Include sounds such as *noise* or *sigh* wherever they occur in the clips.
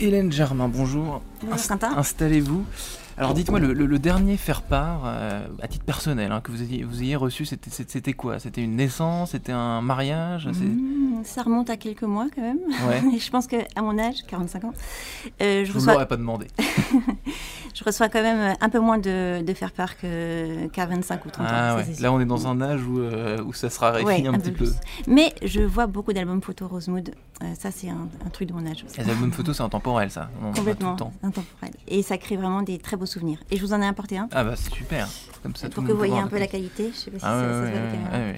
Hélène Germain, bonjour. Bonjour, Inst- Quentin. Installez-vous. Alors dites-moi, le, le- le dernier faire-part, euh, à titre personnel, hein, que vous ayez, vous ayez reçu, c'était- quoi? C'était une naissance? C'était un mariage? Mmh, ça remonte à quelques mois quand même. Ouais. *laughs* Je pense qu'à mon âge, 45 ans, euh, je, vous reçois, pas demandé. *laughs* je reçois quand même un peu moins de, de faire part que- qu'à 25 ou 30 ans. Ah ça, ouais. Là, on est dans un âge où, euh, où ça se raréfie Ouais, un, petit peu. Mais je vois beaucoup d'albums photo Rosemood. Euh, ça, c'est un, un truc de mon âge aussi. Les albums photos, c'est intemporel, ça. On tout Complètement le temps. intemporel. Et ça crée vraiment des très beaux souvenirs. Et je vous en ai apporté un. Ah bah c'est super. Comme ça, pour que vous voyez un peu la qualité. Je sais pas si Ah ça, se voit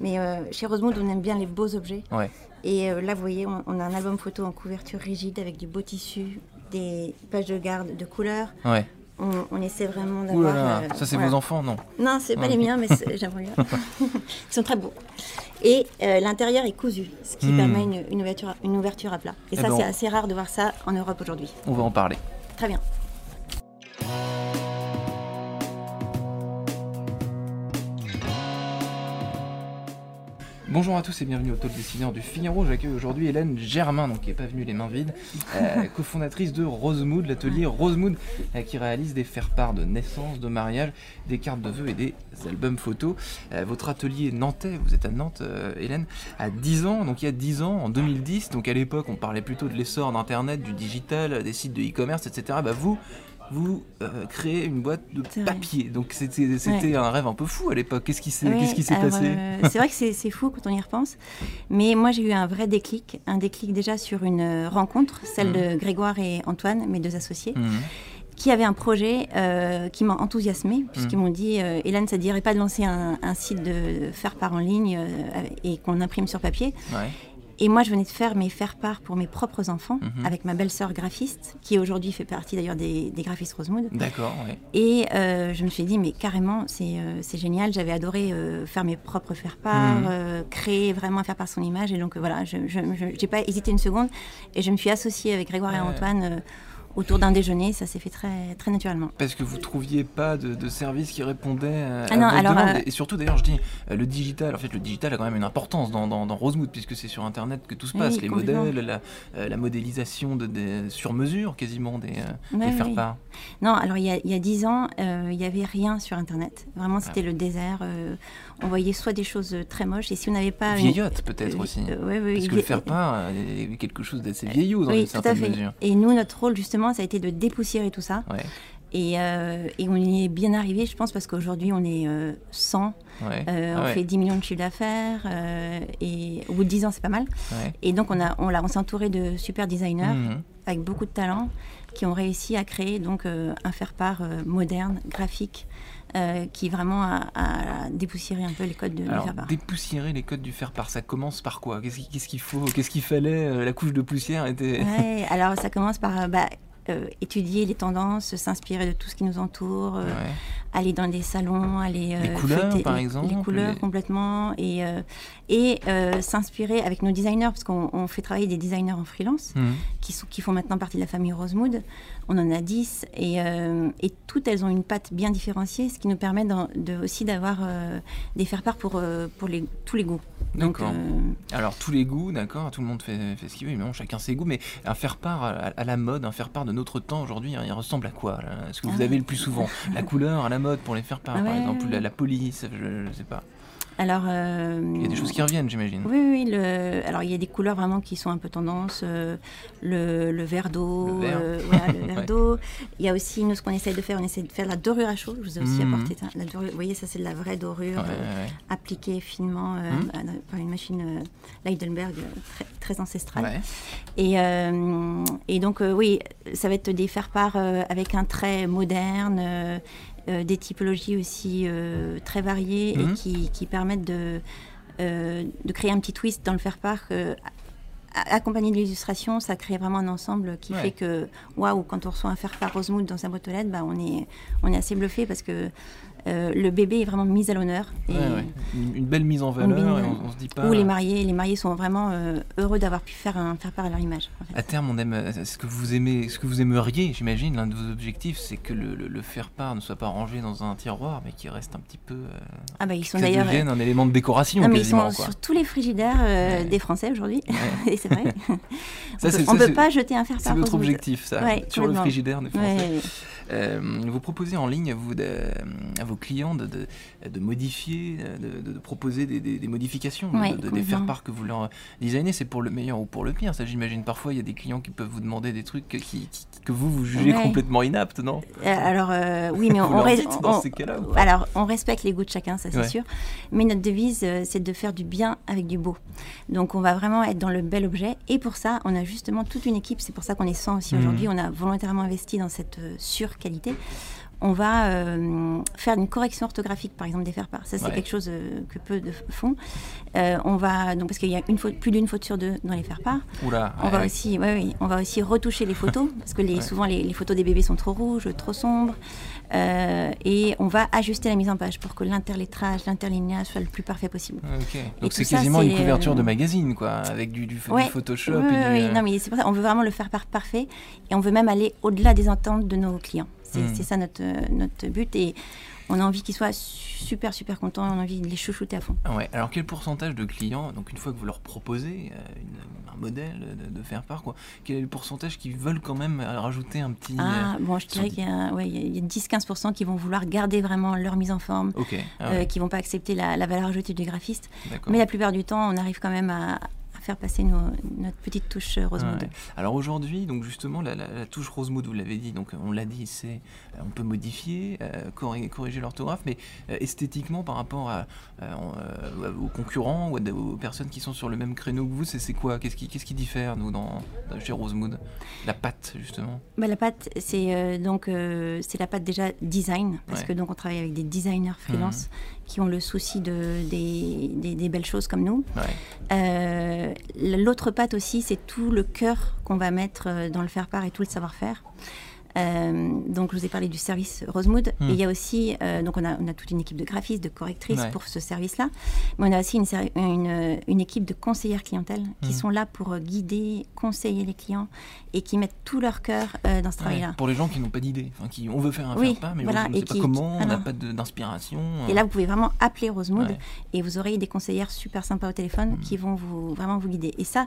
Mais euh, chez Rosemood, on aime bien les beaux objets. Ouais. Et euh, là, vous voyez, on, on a un album photo en couverture rigide avec du beau tissu, des pages de garde de couleurs. Ouais. On, on essaie vraiment d'avoir. euh, ça c'est voilà. vos enfants, non Non, c'est pas Ouais. les miens, mais *laughs* j'aimerais bien. Ils sont très beaux. Et l'intérieur est cousu, ce qui Hmm. permet une, une ouverture, une ouverture à plat. Et Eh ça, ben, c'est assez rare de voir ça en Europe aujourd'hui. On va en parler. Très bien. Bonjour à tous et bienvenue au Talk Dessineur du Figaro. J'accueille aujourd'hui Hélène Germain, donc qui n'est pas venue les mains vides, euh, *laughs* cofondatrice de Rosemood, l'atelier Rosemood, euh, qui réalise des faire-part de naissance, de mariage, des cartes de vœux et des albums photos. Euh, votre atelier nantais, vous êtes à Nantes, Hélène, à 10 ans, donc il y a 10 ans, en 2010, donc à l'époque on parlait plutôt de l'essor d'Internet, du digital, des sites de e-commerce, etc. Bah vous, vous euh, créez une boîte de papier, donc c'était c'était un rêve un peu fou à l'époque. Qu'est-ce qui s'est s'est alors, passé euh, C'est vrai que c'est fou quand on y repense. Mais moi, j'ai eu un vrai déclic. Un déclic déjà sur une euh, rencontre, celle Mhm. de Grégoire et Antoine, mes deux associés, Mhm. qui avaient un projet euh, qui m'a enthousiasmé, puisqu'ils Mhm. m'ont dit Hélène, ça ne dirait pas de lancer un, un site de faire part en ligne et qu'on imprime sur papier Ouais. Et moi, je venais de faire mes faire part pour mes propres enfants, Mhm. avec ma belle-sœur graphiste, qui aujourd'hui fait partie d'ailleurs des, des graphistes Rosemood. D'accord, ouais. Et euh, je me suis dit, mais carrément, c'est euh, génial. J'avais adoré euh, faire mes propres faire-part, Mhm. créer vraiment faire part son image. Et donc voilà, je n'ai pas hésité une seconde. Et je me suis associée avec Grégoire et. Antoine autour d'un déjeuner. Ça s'est fait très, très naturellement. Parce que vous trouviez pas de, de service qui répondait euh, Ah à non, alors, demandes. euh, Et surtout, d'ailleurs, je dis, euh, le digital, en fait, le digital a quand même une importance dans, dans, dans Rosemood, puisque c'est sur Internet que tout se Oui, passe. Les modèles, la, euh, la modélisation de, des, sur mesure, quasiment, des, euh, Ouais, des oui. faire-part. Non, alors il y a- dix ans, euh, il n'y avait rien sur Internet. Vraiment, Ah. c'était le désert. euh, on voyait soit des choses très moches, et si on n'avait pas... une- Vieillotte, peut-être euh, aussi. euh, ouais, Parce que le faire-part euh, est quelque chose d'assez vieillot dans oui, une à certaine mesure. Et nous, notre rôle, justement, ça a été de dépoussiérer tout ça. Ouais, Et, euh, et on y est bien arrivé, je pense, parce qu'aujourd'hui, on est euh, 100, ouais. euh, Ah on ouais, fait 10 millions de chiffre d'affaires, euh, et au bout de 10 ans, c'est pas mal. ouais. Et donc, on, a, on, on s'est entouré de super designers Mhm. avec beaucoup de talent qui ont réussi à créer donc un faire-part moderne, graphique, euh, qui vraiment a, a dépoussiéré un peu les codes de, du faire-part. dépoussiérer les codes du faire-part, ça commence par quoi? Qu'est-ce qu'il qu'il faut? Qu'est-ce qu'il fallait? La couche de poussière était... Ouais, alors ça commence par bah, étudier les tendances, s'inspirer de tout ce qui nous entoure, euh. Aller dans des salons, aller euh, Les couleurs, par exemple, les couleurs les- complètement et euh, et euh, s'inspirer avec nos designers parce qu'on on fait travailler des designers en freelance Mhm. qui sont qui font maintenant partie de la famille Rosemood. On en a 10 et et toutes elles ont une patte bien différenciée, ce qui nous permet de, aussi d'avoir des faire-part pour euh, pour les tous les goûts. D'accord. Alors tous les goûts, d'accord, tout le monde fait, fait ce qu'il veut, évidemment, chacun ses goûts, mais un faire-part à, à la mode, un faire-part de notre temps aujourd'hui, il ressemble à quoi là? Ce que vous Ah. avez le plus souvent La couleur à la mode pour les faire-part, par Ouais. exemple, la, la police, je, je sais pas. alors euh, Il y a des choses qui reviennent, j'imagine. Oui, oui, le... alors il y a des couleurs vraiment qui sont un peu tendance, euh, le, le verre d'eau, Le vert. euh, *laughs* Ouais. d'eau. Il y a aussi, nous, ce qu'on essaye de faire, on essaie de faire la dorure à chaud. Je vous ai aussi Mhm. apporté ça. La dorure, vous voyez, ça c'est de la vraie dorure Ouais, appliquée finement Mhm. par une machine Leidenberg euh, très, très ancestrale. Et, et donc, oui, ça va être des faire-part avec un trait moderne, des typologies aussi euh, très variées Mhm. et qui, qui permettent de, euh, de créer un petit twist dans le faire-part euh, accompagné de l'illustration, ça crée vraiment un ensemble qui Ouais. fait que, waouh, quand on reçoit un faire par Rosemood dans sa boîte aux lettres, bah, on, est, on est assez bluffé parce que euh, le bébé est vraiment mis à l'honneur. Et- Ouais, ouais. Une, une belle mise en valeur, et on, on se dit pas. Ou les mariés, les mariés sont vraiment euh, heureux d'avoir pu faire un faire part à leur image. en fait. À terme, on aime ce que vous aimez, ce que vous aimeriez, j'imagine. L'un de vos objectifs, c'est que le, le- le faire-part ne soit pas rangé dans un tiroir, mais qu'il reste un petit peu. euh, Ah bah ils sont d'ailleurs. un élément de décoration Non, mais ils quasiment. sont quoi. sur tous les frigidaires Ouais. des Français aujourd'hui, *laughs* et c'est vrai. *laughs* Ça, on c'est- peut, c'est- pas jeter un faire C'est part votre Rosewood. objectif, ça, sur le frigidaire des Français. vous proposez en ligne à, vous vos clients de, de, de modifier, de, proposer des, des- des modifications, de- Ouais, de, des complètement. faire-part que vous leur designez. C'est pour le meilleur ou pour le pire. Ça, j'imagine parfois, il y a des clients qui peuvent vous demander des trucs qui, qui- que vous, vous jugez Ouais. complètement inaptes, non? Euh, Alors euh, oui, mais on, *laughs* Vous on leur res- dites dans on- ces cas-là ou pas? alors on respecte les goûts de chacun, ça c'est Ouais. sûr. Mais notre devise, euh, c'est de faire du bien avec du beau. Donc on va vraiment être dans le bel objet. Et pour ça, on a justement toute une équipe. C'est pour ça qu'on est 100 aussi Mhm. aujourd'hui. On a volontairement investi dans cette surqualité. On va euh, faire une correction orthographique, par exemple, des faire-part. Ça, c'est Ouais. quelque chose euh, que peu de font. Euh, on va donc parce qu'il y a une faute, plus d'une faute sur deux dans les faire-part. Oula, On ouais, va ouais. aussi, oui, on va aussi retoucher les photos *laughs* parce que les, souvent les, les photos des bébés sont trop rouges, trop sombres, et on va ajuster la mise en page pour que l'interlettrage, l'interlignage soit le plus parfait possible. Donc c'est ça, quasiment une couverture de magazine, quoi, avec du, du, du Ouais. Photoshop Oui, et oui, du. Non, mais c'est pour ça, on veut vraiment le faire par parfait et on veut même aller au-delà des attentes de nos clients. C'est Hmm. c'est ça notre, euh, notre but et on a envie qu'ils soient super, super contents, on a envie de les chouchouter à fond. Ouais, alors quel pourcentage de clients, donc une fois que vous leur proposez euh, une- un modèle de, de faire part, quoi, quel est le pourcentage qui veulent quand même euh, rajouter un petit. Ah, bon, je dirais qu'il y a, ouais, a 10-15% qui vont vouloir garder vraiment leur mise en forme, euh, Ok, ah euh, qui vont pas accepter la, la valeur ajoutée du graphiste. Mais la plupart du temps, on arrive quand même à faire passer nos- notre petite touche euh, Rosewood. ouais. Alors aujourd'hui, donc justement, la, la- la touche Rosemood, vous l'avez dit, donc on l'a dit, c'est euh, on peut modifier, euh, corriger, corriger l'orthographe, mais euh, esthétiquement par rapport à, euh, aux concurrents ou à aux personnes qui sont sur le même créneau que vous, c'est quoi? Qu'est-ce qui, diffère nous dans, dans- chez Rosemood? La pâte justement. Bah, la pâte, c'est donc c'est la pâte déjà design parce Ouais. que donc on travaille avec des designers freelance qui ont le souci de des, des- des belles choses comme nous. Ouais. L'autre pâte aussi, c'est tout le cœur qu'on va mettre euh, dans le faire-part et tout le savoir-faire. Euh, donc, je vous ai parlé du service Rosemood. Hmm. Et il y a aussi, euh, donc on a, on a toute une équipe de graphistes, de correctrices Ouais. pour ce service-là. Mais on a aussi une, ser- une, une équipe de conseillères clientèle qui Hmm. sont là pour euh, guider, conseiller les clients et qui mettent tout leur cœur euh, dans ce Ouais, travail-là. Pour les gens qui n'ont pas d'idée, enfin, qui on veut faire un Oui, faire-part, mais voilà, on ne sait pas qui- comment, on n'a pas d'inspiration. Et là, vous pouvez vraiment appeler Rosemood Ouais. et vous aurez des conseillères super sympas au téléphone Hmm. qui vont vous, vraiment vous guider. Et ça,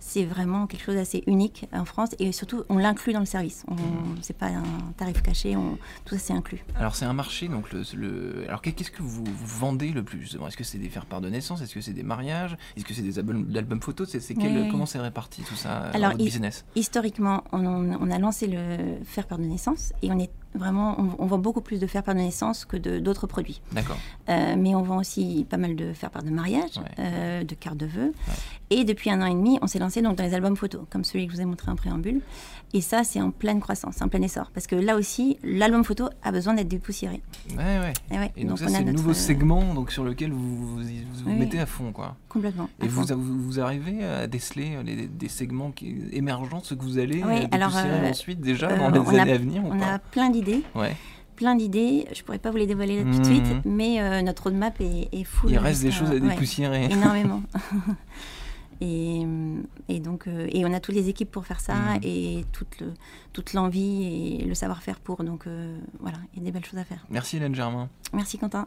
c'est vraiment quelque chose d'assez unique en France et surtout, on l'inclut dans le service. On, Hmm. C'est pas un tarif caché, on- tout ça c'est inclus. Alors c'est un marché, donc le, le- alors qu'est- qu'est-ce que vous, vous vendez le plus justement? Est-ce que c'est des faire-part de naissance? Est-ce que c'est des mariages? Est-ce que c'est des albums, albums photos? C'est Oui. comment c'est réparti tout ça dans Alors, votre il- business? Historiquement, on, on- a lancé le faire part de naissance et on est vraiment, on, on vend beaucoup plus de faire part de naissance que d'autres produits. D'accord. Euh, mais on vend aussi pas mal de faire part de mariage, Ouais. euh, de cartes de vœux. Et depuis un an et demi, on s'est lancé donc dans les albums photos, comme celui que je vous ai montré en préambule. Et ça, c'est en pleine croissance, en plein essor. Parce que là aussi, l'album photo a besoin d'être dépoussiéré. Ouais, ouais. Et, ouais, Et donc, ça c'est notre, nouveau euh, segment donc sur lequel vous vous, y- vous Oui, mettez à fond quoi. Complètement. Et vous, vous, arrivez à déceler les- des segments qui, émergents, ceux que vous allez Oui, alors, dépoussiérer euh, ensuite déjà dans les a- années à venir ou On pas? a plein d'idées, Ouais. plein d'idées. Je pourrais pas vous les dévoiler là tout de suite, mais euh, notre roadmap est, est full. Il reste des jusqu'à- choses à ouais, dépoussiérer. *laughs* énormément. *laughs* et, et donc, euh, et on a toutes les équipes pour faire ça Mhm. et toute, le- toute l'envie et le savoir-faire pour. Donc euh, voilà, il y a des belles choses à faire. Merci Hélène Germain. Merci Quentin.